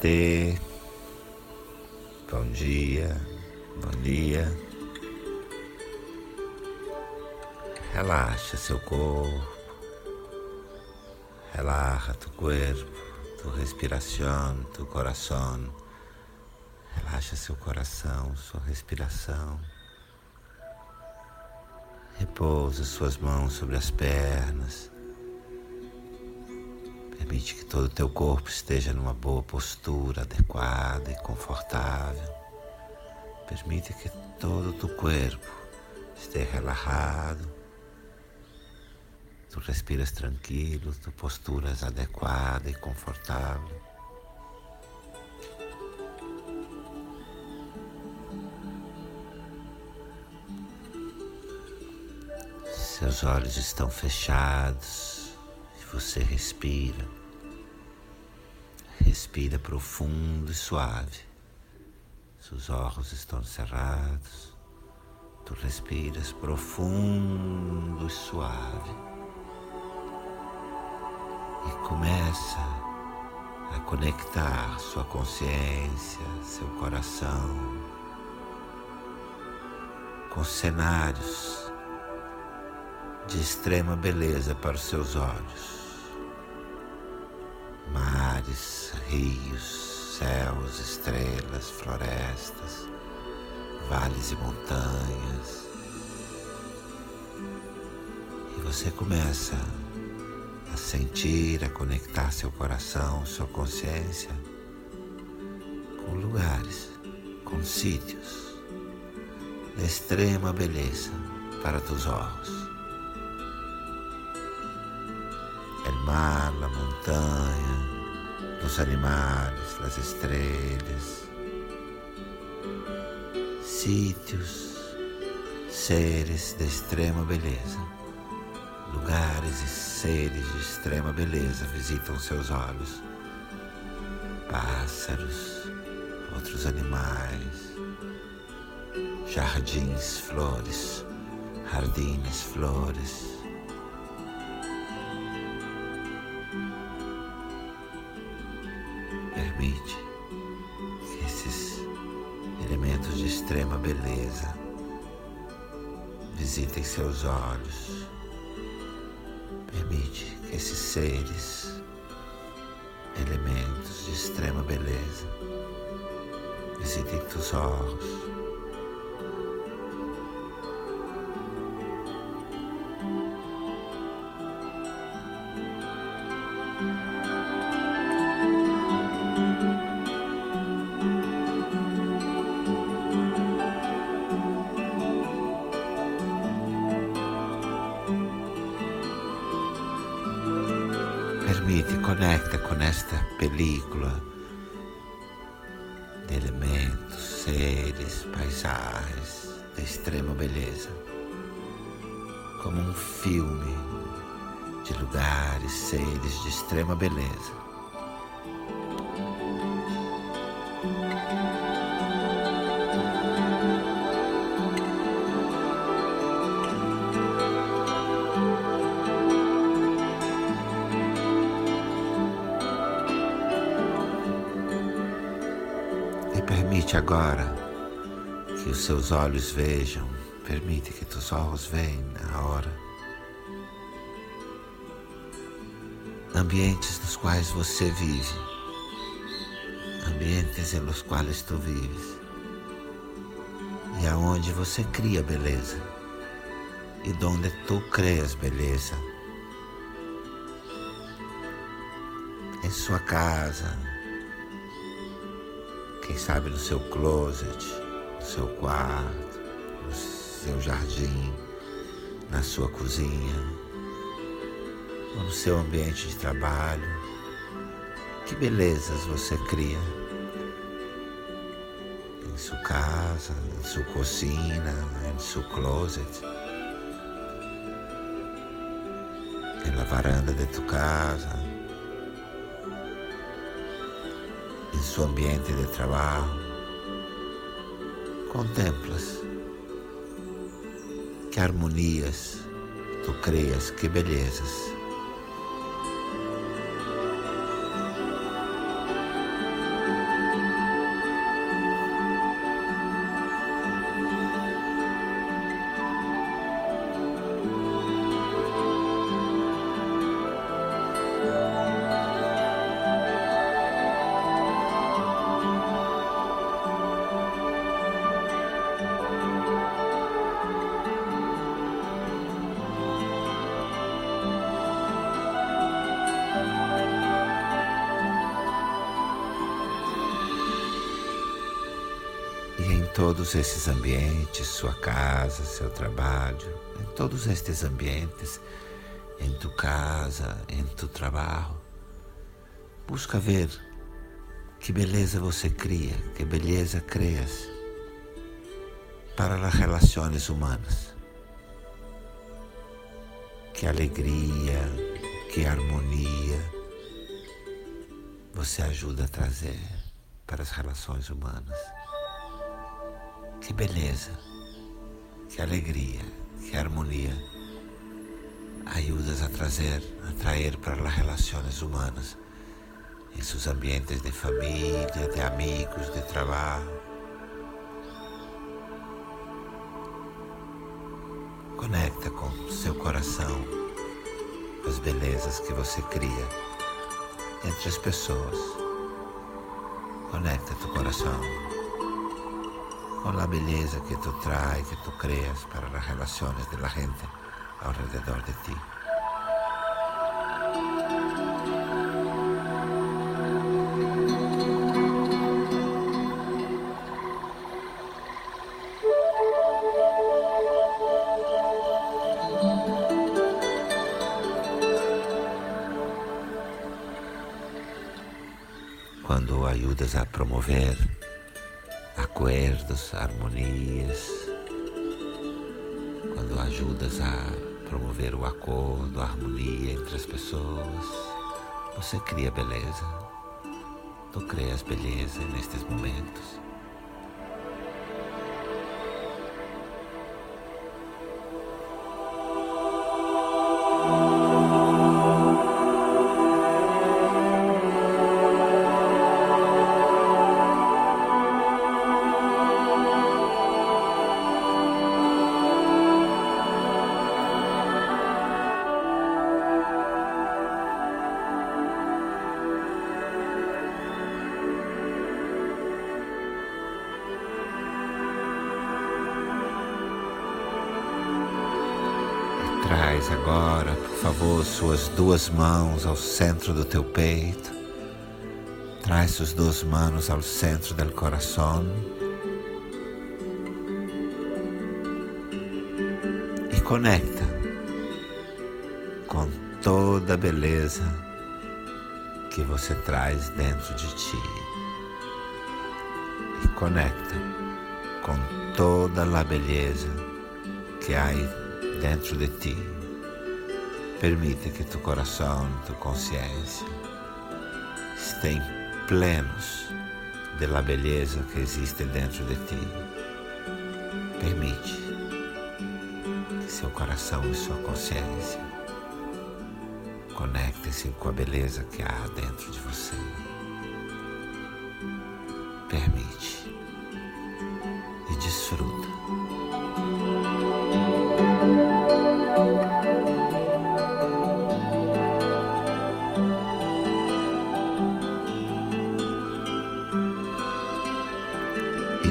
Namastê, bom dia, bom dia. Relaxa seu corpo, relaja tu corpo, tu respiração, tu coração. Relaxa seu coração, sua respiração. Repousa suas mãos sobre as pernas Permite que todo o teu corpo esteja numa boa postura adequada e confortável. Permite que todo o teu corpo esteja relaxado. Tu respiras tranquilo, tu posturas adequada e confortável. Seus olhos estão fechados e você respira. Respira profundo e suave. Seus olhos estão cerrados. Tu respiras profundo e suave. E começa a conectar sua consciência, seu coração com cenários de extrema beleza para os seus olhos mares, rios, céus, estrelas, florestas, vales e montanhas. E você começa a sentir, a conectar seu coração, sua consciência com lugares, com sítios de extrema beleza para tus olhos. El mar, la montanha, los animales, las estrellas, sítios, seres de extrema beleza, lugares e seres de extrema beleza visitam seus olhos, pássaros, outros animais, jardins, flores, jardines, flores beleza visitem seus olhos. Permite que esses seres, elementos de extrema beleza, visitem teus olhos. Conecta com esta película de elementos, seres, paisagens de extrema beleza, como um filme de lugares, seres de extrema beleza. Permite agora que os seus olhos vejam, permite que teus olhos vejam na hora. Ambientes nos quais você vive, ambientes nos quais tu vives, e aonde você cria beleza, e donde tu crias beleza. Em sua casa, quem sabe no seu closet, no seu quarto, no seu jardim, na sua cozinha, ou no seu ambiente de trabalho. Que belezas você cria em sua casa, em sua cozinha, em seu closet, na varanda de tu casa. Em seu ambiente de trabalho, contemplas que harmonias tu crias, que belezas. Todos esses ambientes, sua casa, seu trabalho, em todos estes ambientes, em tu casa, em tu trabalho, busca ver que beleza você cria, que beleza crias para as relações humanas. Que alegria, que harmonia você ajuda a trazer para as relações humanas. Que beleza, que alegria, que harmonia ajudas a trazer, a trazer para as relações humanas em seus ambientes de família, de amigos, de trabalho. Conecta com seu coração as belezas que você cria entre as pessoas. Conecta tu coração con la belleza que tú traes, que tú creas para las relaciones de la gente alrededor de ti. Quando ayudas a promover acordos, harmonias, quando ajudas a promover o acordo, a harmonia entre as pessoas, você cria beleza. Tu crias beleza nestes momentos. Favor, suas duas mãos ao centro do teu peito. Traz suas duas mãos ao centro do coração. E conecta com toda a beleza que você traz dentro de ti. E conecta com toda a beleza que há dentro de ti. Permite que tu coração, tu consciência estejam plenos da beleza que existe dentro de ti. Permite que seu coração e sua consciência conectem-se com a beleza que há dentro de você. Permite e desfruta.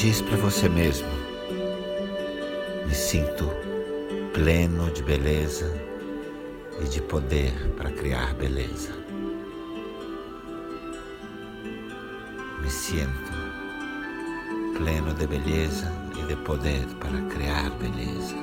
Diz para você mesmo: me sinto pleno de beleza e de poder para criar beleza. Me sinto pleno de beleza e de poder para criar beleza.